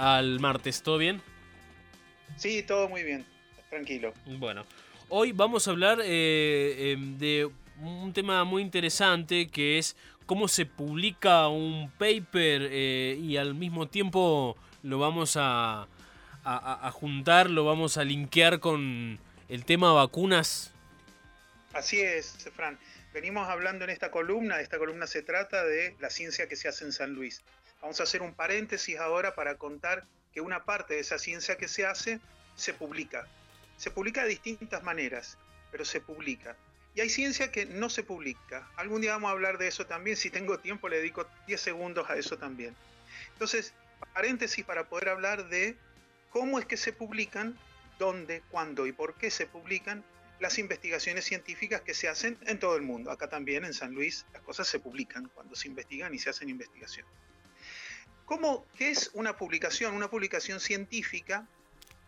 al martes? ¿Todo bien? Sí, todo muy bien, tranquilo. Bueno, hoy vamos a hablar eh, em, de un tema muy interesante que es cómo se publica un paper eh, y al mismo tiempo lo vamos a, a, juntar, lo vamos a linkear con el tema vacunas. Así es, Fran. Venimos hablando en esta columna, esta columna se trata de la ciencia que se hace en San Luis. Vamos a hacer un paréntesis ahora para contar que una parte de esa ciencia que se hace se publica. Se publica de distintas maneras, pero se publica. Y hay ciencia que no se publica. Algún día vamos a hablar de eso también. Si tengo tiempo, le dedico 10 segundos a eso también. Entonces, paréntesis para poder hablar de cómo es que se publican, dónde, cuándo y por qué se publican las investigaciones científicas que se hacen en todo el mundo. Acá también en San Luis las cosas se publican cuando se investigan y se hacen investigación. ¿Cómo, ¿Qué es una publicación? Una publicación científica,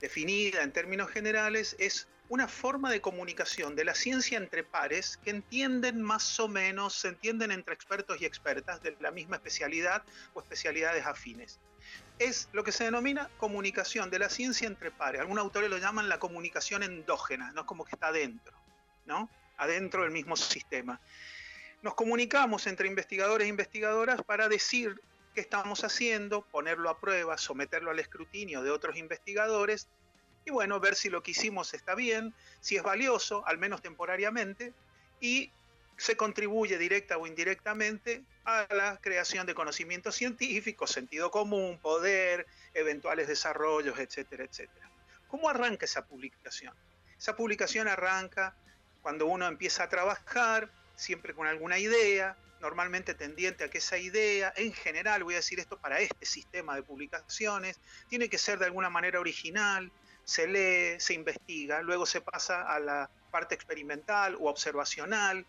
definida en términos generales, es una forma de comunicación de la ciencia entre pares que entienden más o menos, se entienden entre expertos y expertas de la misma especialidad o especialidades afines. Es lo que se denomina comunicación de la ciencia entre pares. Algunos autores lo llaman la comunicación endógena, no es como que está adentro, ¿no? Adentro del mismo sistema. Nos comunicamos entre investigadores e investigadoras para decir qué estamos haciendo, ponerlo a prueba, someterlo al escrutinio de otros investigadores y bueno, ver si lo que hicimos está bien, si es valioso, al menos temporariamente, y se contribuye directa o indirectamente a la creación de conocimientos científicos, sentido común, poder, eventuales desarrollos, etcétera, etcétera. ¿Cómo arranca esa publicación? Esa publicación arranca cuando uno empieza a trabajar, siempre con alguna idea, normalmente tendiente a que esa idea, en general, voy a decir esto para este sistema de publicaciones, tiene que ser de alguna manera original, se lee, se investiga, luego se pasa a la parte experimental o observacional,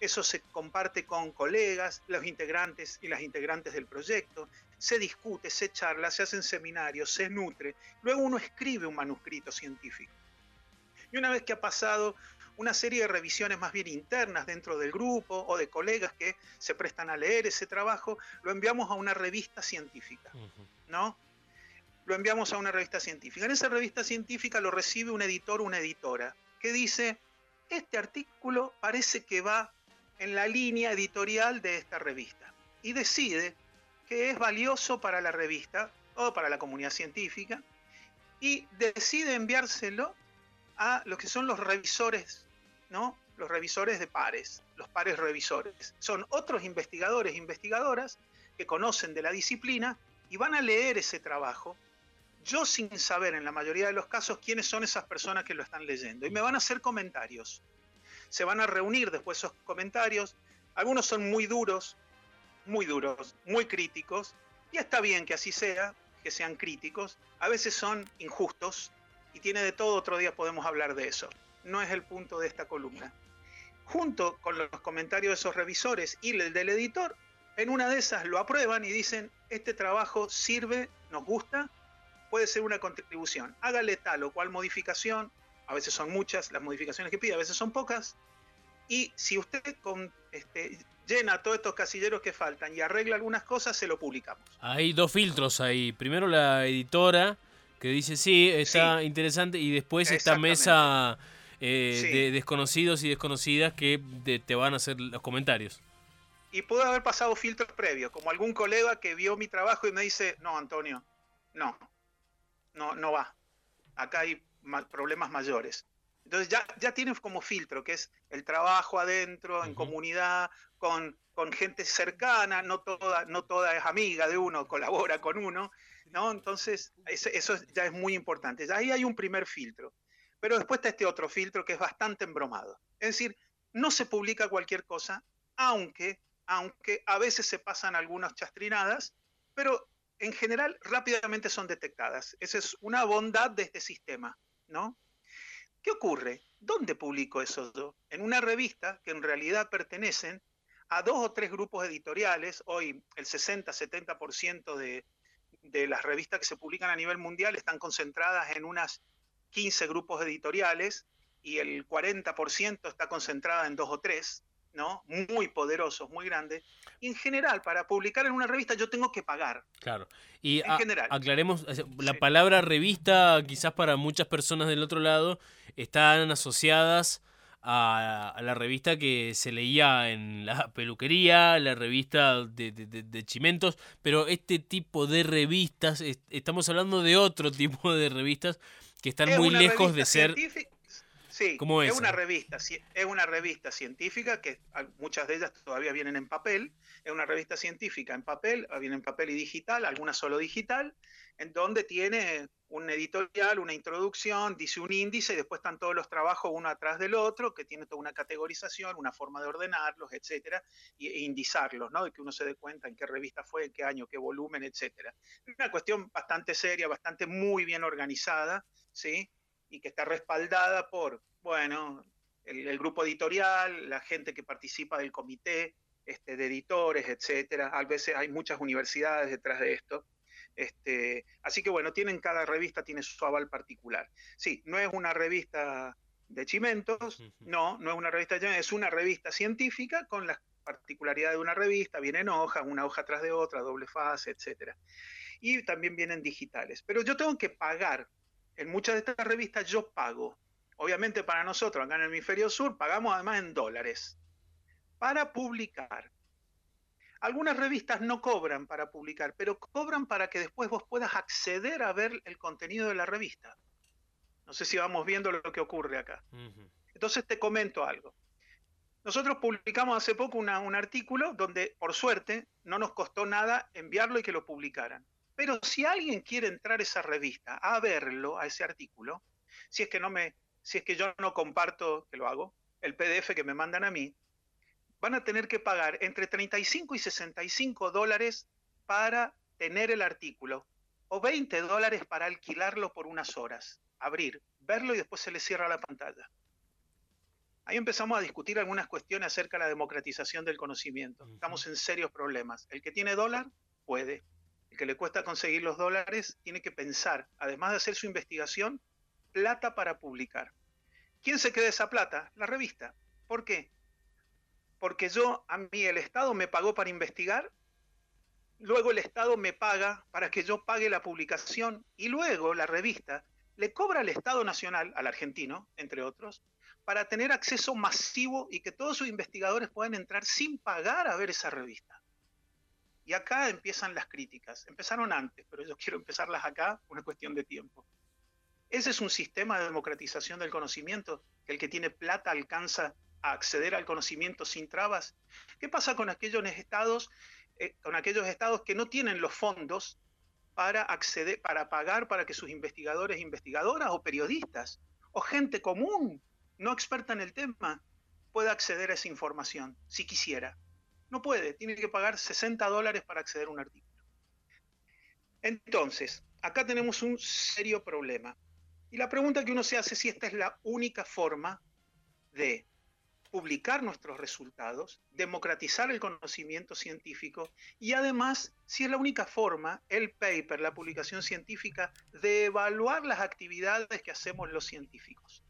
eso se comparte con colegas, los integrantes y las integrantes del proyecto, se discute, se charla, se hacen seminarios, se nutre, luego uno escribe un manuscrito científico. Y una vez que ha pasado una serie de revisiones más bien internas dentro del grupo o de colegas que se prestan a leer ese trabajo, lo enviamos a una revista científica, ¿no? lo enviamos a una revista científica. En esa revista científica lo recibe un editor o una editora que dice, este artículo parece que va en la línea editorial de esta revista y decide que es valioso para la revista o para la comunidad científica y decide enviárselo a los que son los revisores, ¿no? Los revisores de pares, los pares revisores. Son otros investigadores e investigadoras que conocen de la disciplina y van a leer ese trabajo yo sin saber en la mayoría de los casos quiénes son esas personas que lo están leyendo. Y me van a hacer comentarios. Se van a reunir después esos comentarios. Algunos son muy duros, muy duros, muy críticos. Y está bien que así sea, que sean críticos. A veces son injustos y tiene de todo. Otro día podemos hablar de eso. No es el punto de esta columna. Junto con los comentarios de esos revisores y el del editor, en una de esas lo aprueban y dicen, este trabajo sirve, nos gusta, puede ser una contribución. Hágale tal o cual modificación, a veces son muchas las modificaciones que pide, a veces son pocas, y si usted con, este, llena todos estos casilleros que faltan y arregla algunas cosas, se lo publicamos. Hay dos filtros ahí. Primero la editora que dice, sí, está interesante, y después esta mesa eh, de desconocidos y desconocidas que te van a hacer los comentarios. Y pudo haber pasado filtros previos, como algún colega que vio mi trabajo y me dice, no, Antonio, no, no, no va. Acá hay problemas mayores. Entonces ya, ya tienes como filtro, que es el trabajo adentro, en comunidad, con, con, gente cercana, no toda, no toda es amiga de uno, colabora con uno, ¿no? Entonces, eso, ya es muy importante. Ahí hay un primer filtro. Pero después está este otro filtro que es bastante embromado. Es decir, no se publica cualquier cosa, aunque, aunque a veces se pasan algunas chastrinadas, pero en general rápidamente son detectadas. Esa es una bondad de este sistema, ¿no? ¿Qué ocurre? ¿Dónde publico eso yo? En una revista que en realidad pertenecen a dos o tres grupos editoriales. Hoy el 60-70% de, de las revistas que se publican a nivel mundial están concentradas en unas 15 grupos editoriales y el 40% está concentrada en dos o tres. ¿no? Muy poderosos, muy grandes. Y en general, para publicar en una revista yo tengo que pagar. Claro. Y en general. aclaremos, la palabra revista, quizás para muchas personas del otro lado, están asociadas a, la revista que se leía en la peluquería, la revista de, Chimentos, pero este tipo de revistas, estamos hablando de otro tipo de revistas que están muy lejos de ser... Sí, es, una revista, es una revista científica que muchas de ellas todavía vienen en papel, es una revista científica en papel, viene en papel y digital, algunas solo digital, en donde tiene un editorial, una introducción, dice un índice y después están todos los trabajos uno atrás del otro, que tiene toda una categorización, una forma de ordenarlos, etcétera, e indizarlos, ¿no? De que uno se dé cuenta en qué revista fue, en qué año, qué volumen, etcétera. Una cuestión bastante seria, bastante muy bien organizada, ¿sí? Y que está respaldada por bueno, el, grupo editorial, la gente que participa del comité este, de editores, etcétera. A veces hay muchas universidades detrás de esto. Este, así que bueno, tienen cada revista tiene su aval particular. Sí, no es una revista de chimentos, no, no es una revista de es una revista científica con las particularidades de una revista, vienen hojas, una hoja tras de otra, doble fase, etcétera. Y también vienen digitales. Pero yo tengo que pagar. En muchas de estas revistas yo pago obviamente para nosotros acá en el hemisferio sur, pagamos además en dólares para publicar. Algunas revistas no cobran para publicar, pero cobran para que después vos puedas acceder a ver el contenido de la revista. No sé si vamos viendo lo que ocurre acá. Entonces te comento algo. Nosotros publicamos hace poco un artículo donde, por suerte, no nos costó nada enviarlo y que lo publicaran. Pero si alguien quiere entrar a esa revista a verlo, a ese artículo, si es que no me, si es que yo no comparto, que lo hago, el PDF que me mandan a mí, van a tener que pagar entre 35 y 65 dólares para tener el artículo o 20 dólares para alquilarlo por unas horas, abrir, verlo y después se le cierra la pantalla. Ahí empezamos a discutir algunas cuestiones acerca de la democratización del conocimiento. Estamos en serios problemas. El que tiene dólar puede. El que le cuesta conseguir los dólares tiene que pensar, además de hacer su investigación, plata para publicar. ¿Quién se queda esa plata? La revista. ¿Por qué? Porque yo, a mí el Estado me pagó para investigar, luego el Estado me paga para que yo pague la publicación y luego la revista le cobra al Estado Nacional, al argentino, entre otros, para tener acceso masivo y que todos sus investigadores puedan entrar sin pagar a ver esa revista. Y acá empiezan las críticas. Empezaron antes, pero yo quiero empezarlas acá, una cuestión de tiempo. Ese es un sistema de democratización del conocimiento, que el que tiene plata alcanza a acceder al conocimiento sin trabas. ¿Qué pasa con aquellos estados, eh, con aquellos estados que no tienen los fondos para acceder, para pagar para que sus investigadores, investigadoras o periodistas o gente común, no experta en el tema, pueda acceder a esa información, si quisiera? No puede, tiene que pagar 60 dólares para acceder a un artículo. Entonces, acá tenemos un serio problema. Y la pregunta que uno se hace es si esta es la única forma de publicar nuestros resultados, democratizar el conocimiento científico y además si es la única forma, el paper, la publicación científica, de evaluar las actividades que hacemos los científicos.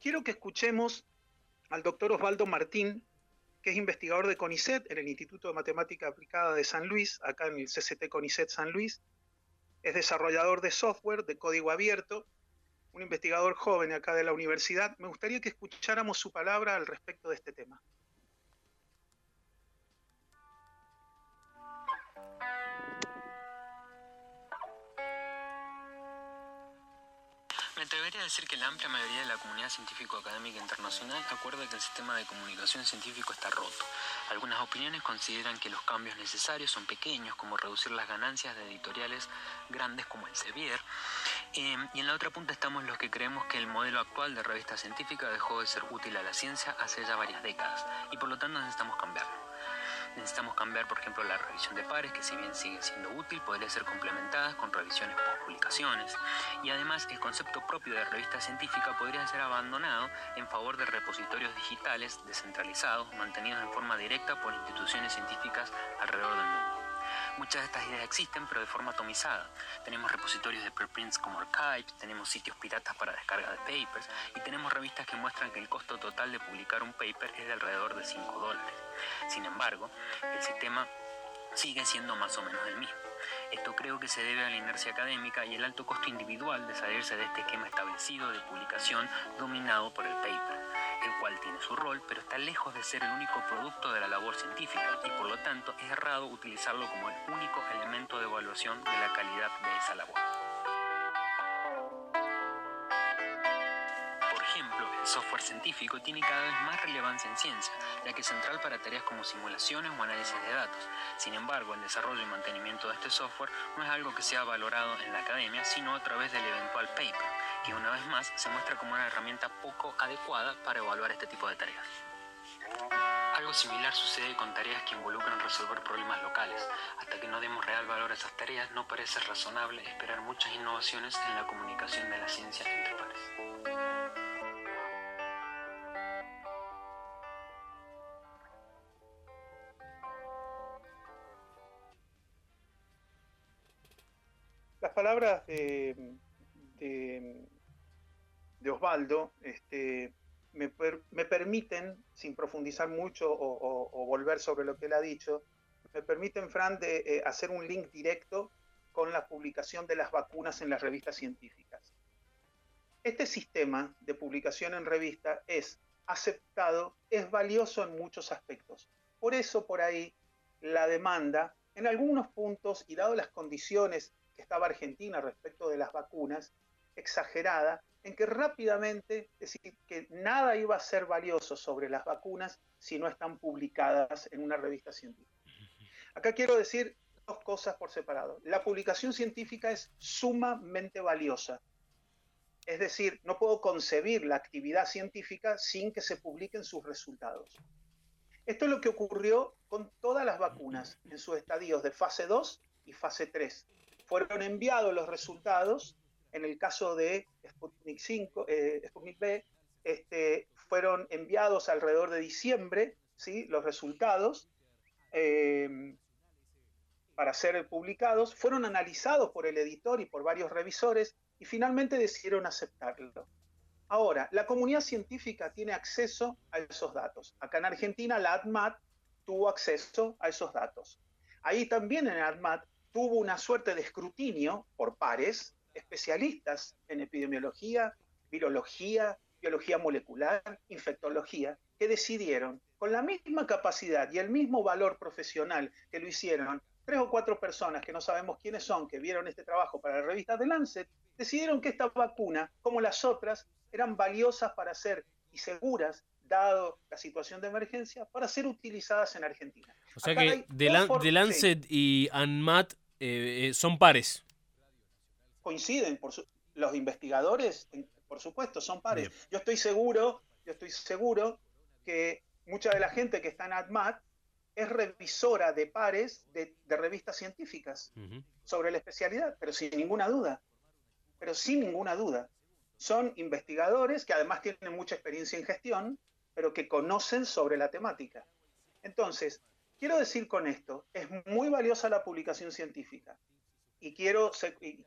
Quiero que escuchemos al doctor Osvaldo Martín, que es investigador de CONICET en el Instituto de Matemática Aplicada de San Luis, acá en el CCT CONICET San Luis, es desarrollador de software de código abierto un investigador joven acá de la universidad. Me gustaría que escucháramos su palabra al respecto de este tema. Atrevería a decir que la amplia mayoría de la comunidad científico-académica internacional acuerda que el sistema de comunicación científico está roto. Algunas opiniones consideran que los cambios necesarios son pequeños, como reducir las ganancias de editoriales grandes como el Sevier. Eh, y en la otra punta estamos los que creemos que el modelo actual de revista científica dejó de ser útil a la ciencia hace ya varias décadas y por lo tanto necesitamos cambiarlo. Necesitamos cambiar, por ejemplo, la revisión de pares, que si bien sigue siendo útil, podría ser complementada con revisiones post publicaciones. Y además, el concepto propio de revista científica podría ser abandonado en favor de repositorios digitales descentralizados, mantenidos en forma directa por instituciones científicas alrededor del mundo. Muchas de estas ideas existen, pero de forma atomizada. Tenemos repositorios de preprints como Archive, tenemos sitios piratas para descarga de papers y tenemos revistas que muestran que el costo total de publicar un paper es de alrededor de 5 dólares. Sin embargo, el sistema sigue siendo más o menos el mismo. Esto creo que se debe a la inercia académica y el alto costo individual de salirse de este esquema establecido de publicación dominado por el paper, el cual tiene su rol, pero está lejos de ser el único producto de la labor científica y por lo tanto es errado utilizarlo como el único elemento de evaluación de la calidad de esa labor. Software científico tiene cada vez más relevancia en ciencia, ya que es central para tareas como simulaciones o análisis de datos. Sin embargo, el desarrollo y mantenimiento de este software no es algo que sea valorado en la academia, sino a través del eventual paper, que una vez más se muestra como una herramienta poco adecuada para evaluar este tipo de tareas. Algo similar sucede con tareas que involucran resolver problemas locales. Hasta que no demos real valor a esas tareas, no parece razonable esperar muchas innovaciones en la comunicación de la ciencia entre palabras de, de, Osvaldo este, me, permiten, sin profundizar mucho o, volver sobre lo que él ha dicho, me permiten, Fran, de eh, hacer un link directo con la publicación de las vacunas en las revistas científicas. Este sistema de publicación en revista es aceptado, es valioso en muchos aspectos. Por eso, por ahí, la demanda, en algunos puntos y dado las condiciones estaba Argentina respecto de las vacunas, exagerada, en que rápidamente, decir, que nada iba a ser valioso sobre las vacunas si no están publicadas en una revista científica. Acá quiero decir dos cosas por separado. La publicación científica es sumamente valiosa. Es decir, no puedo concebir la actividad científica sin que se publiquen sus resultados. Esto es lo que ocurrió con todas las vacunas en sus estadios de fase 2 y fase 3 fueron enviados los resultados, en el caso de Sputnik, 5, eh, Sputnik B, este, fueron enviados alrededor de diciembre, ¿sí? los resultados, eh, para ser publicados, fueron analizados por el editor y por varios revisores y finalmente decidieron aceptarlo. Ahora, la comunidad científica tiene acceso a esos datos. Acá en Argentina, la ADMAT tuvo acceso a esos datos. Ahí también en ADMAT tuvo una suerte de escrutinio por pares, especialistas en epidemiología, virología, biología molecular, infectología, que decidieron, con la misma capacidad y el mismo valor profesional que lo hicieron tres o cuatro personas que no sabemos quiénes son, que vieron este trabajo para la revista The Lancet, decidieron que esta vacuna, como las otras, eran valiosas para ser y seguras dado la situación de emergencia, para ser utilizadas en Argentina. O sea que The, Lancet y ANMAT eh, eh, son pares. Coinciden, por los investigadores, por supuesto, son pares. Yo estoy seguro, yo estoy seguro que mucha de la gente que está en ADMAT es revisora de pares de, revistas científicas sobre la especialidad, pero sin ninguna duda. Pero sin ninguna duda. Son investigadores que además tienen mucha experiencia en gestión, pero que conocen sobre la temática. Entonces, quiero decir con esto, es muy valiosa la publicación científica y quiero,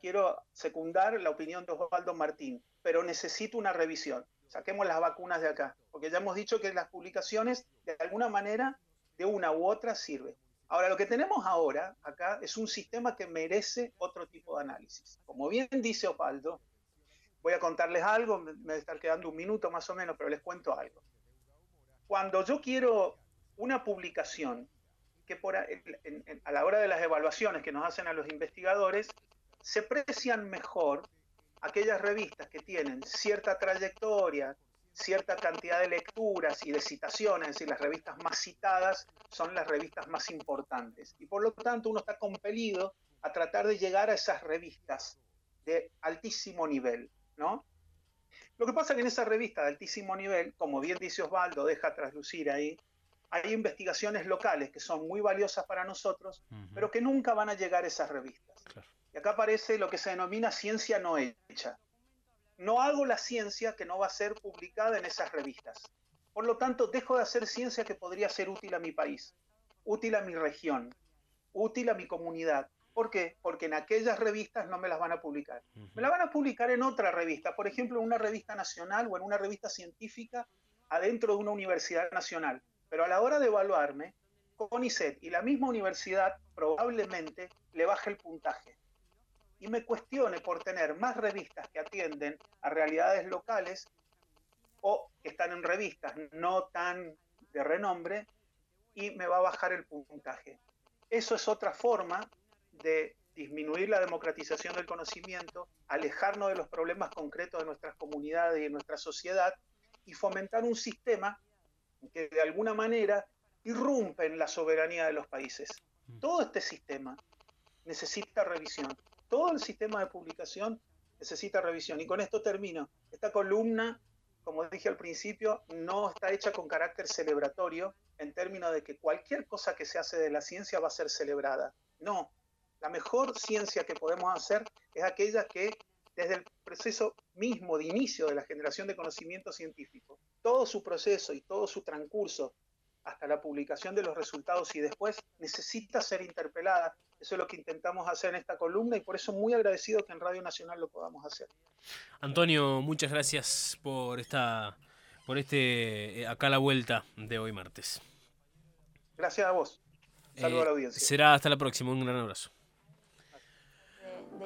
quiero secundar la opinión de Osvaldo Martín, pero necesito una revisión. Saquemos las vacunas de acá, porque ya hemos dicho que las publicaciones de alguna manera, de una u otra, sirven. Ahora, lo que tenemos ahora acá es un sistema que merece otro tipo de análisis. Como bien dice Osvaldo, voy a contarles algo, me estar quedando un minuto más o menos, pero les cuento algo cuando yo quiero una publicación que por a, la hora de las evaluaciones que nos hacen a los investigadores, se precian mejor aquellas revistas que tienen cierta trayectoria, cierta cantidad de lecturas y de citaciones, es decir, las revistas más citadas son las revistas más importantes. Y por lo tanto uno está compelido a tratar de llegar a esas revistas de altísimo nivel, ¿no? Lo que pasa es que en esa revista de altísimo nivel, como bien dice Osvaldo, deja traslucir ahí, hay investigaciones locales que son muy valiosas para nosotros, pero que nunca van a llegar a esas revistas. Y acá aparece lo que se denomina ciencia no hecha. No hago la ciencia que no va a ser publicada en esas revistas. Por lo tanto, dejo de hacer ciencia que podría ser útil a mi país, útil a mi región. útil a mi comunidad. ¿Por qué? Porque en aquellas revistas no me las van a publicar. Me las van a publicar en otra revista, por ejemplo, en una revista nacional o en una revista científica adentro de una universidad nacional. Pero a la hora de evaluarme, CONICET y la misma universidad probablemente le baje el puntaje y me cuestione por tener más revistas que atienden a realidades locales o que están en revistas no tan de renombre y me va a bajar el puntaje. Eso es otra forma de disminuir la democratización del conocimiento, alejarnos de los problemas concretos de nuestras comunidades y de nuestra sociedad y fomentar un sistema que de alguna manera irrumpe en la soberanía de los países. Mm. Todo este sistema necesita revisión. Todo el sistema de publicación necesita revisión. Y con esto termino. Esta columna, como dije al principio, no está hecha con carácter celebratorio en términos de que cualquier cosa que se hace de la ciencia va a ser celebrada. No, la mejor ciencia que podemos hacer es aquella que desde el proceso mismo de inicio de la generación de conocimiento científico, todo su proceso y todo su transcurso hasta la publicación de los resultados y después necesita ser interpelada. Eso es lo que intentamos hacer en esta columna y por eso muy agradecido que en Radio Nacional lo podamos hacer. Antonio, muchas gracias por esta por este eh, acá la vuelta de hoy martes. Gracias a vos. Saludos a la eh, audiencia. Será hasta la próxima. Un gran abrazo.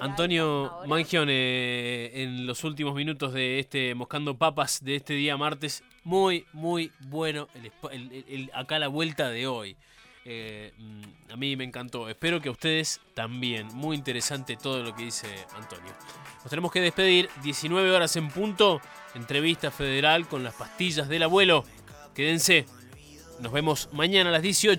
Antonio Mangione, en los últimos minutos de este Moscando Papas de este día martes, muy, muy bueno el, acá la vuelta de hoy. Eh, mm, a mí me encantó, espero que a ustedes también. Muy interesante todo lo que dice Antonio. Nos tenemos que despedir, 19 horas en punto, entrevista federal con las pastillas del abuelo. Quédense, nos vemos mañana a las 18.